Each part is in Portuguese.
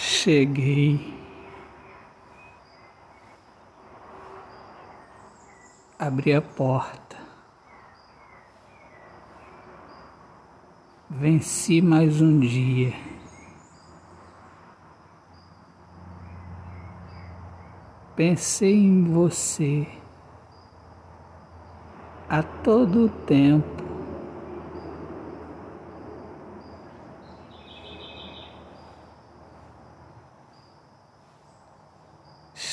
Cheguei. Abri a porta. Venci mais um dia. Pensei em você a todo tempo.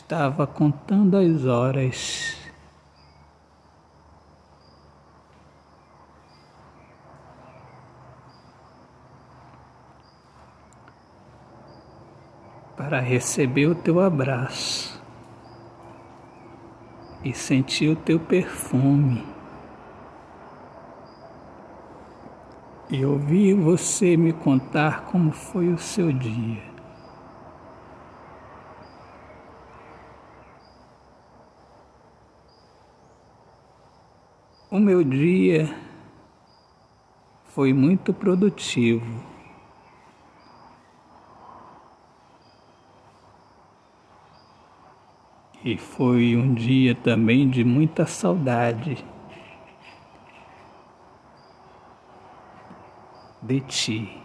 Estava contando as horas. Para receber o teu abraço e sentir o teu perfume. e ouvi você me contar como foi o seu dia. O meu dia foi muito produtivo. E foi um dia também de muita saudade. de ti,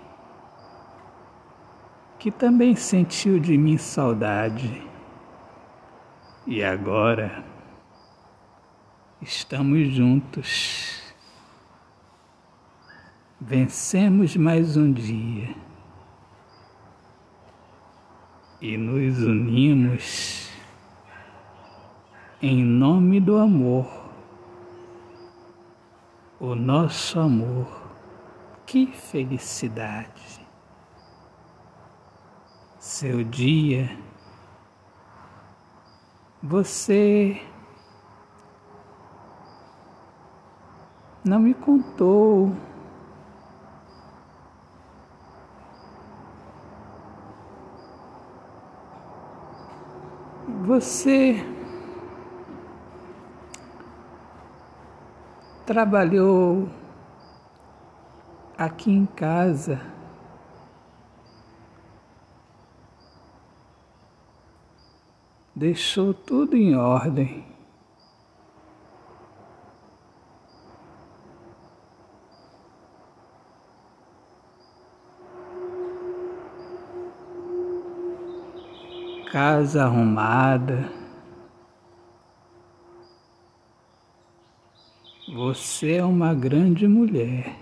que também sentiu de mim saudade e agora estamos juntos. Vencemos mais um dia e nos unimos em nome do amor, o nosso amor que felicidade! Seu dia, você não me contou. Você trabalhou aqui em casa. Deixou tudo em ordem. Casa arrumada. Você é uma grande mulher.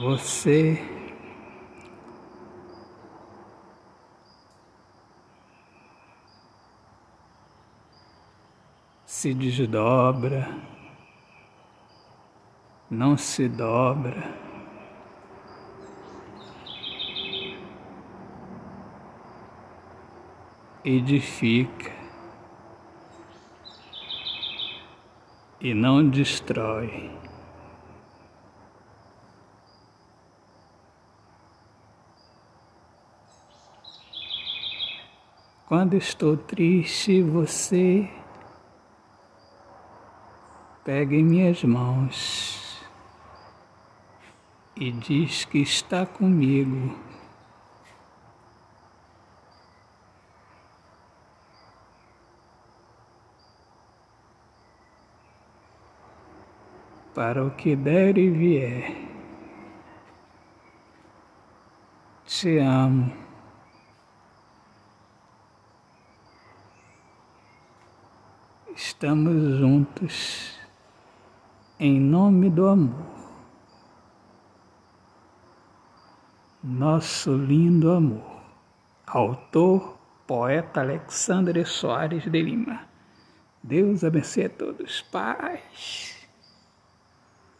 Você se desdobra, não se dobra. Edifica e não destrói. Quando estou triste, você pega em minhas mãos e diz que está comigo. Para o que der e vier, te amo. Estamos juntos em nome do amor. Nosso lindo amor. Autor, poeta Alexandre Soares de Lima. Deus abençoe a todos. Paz.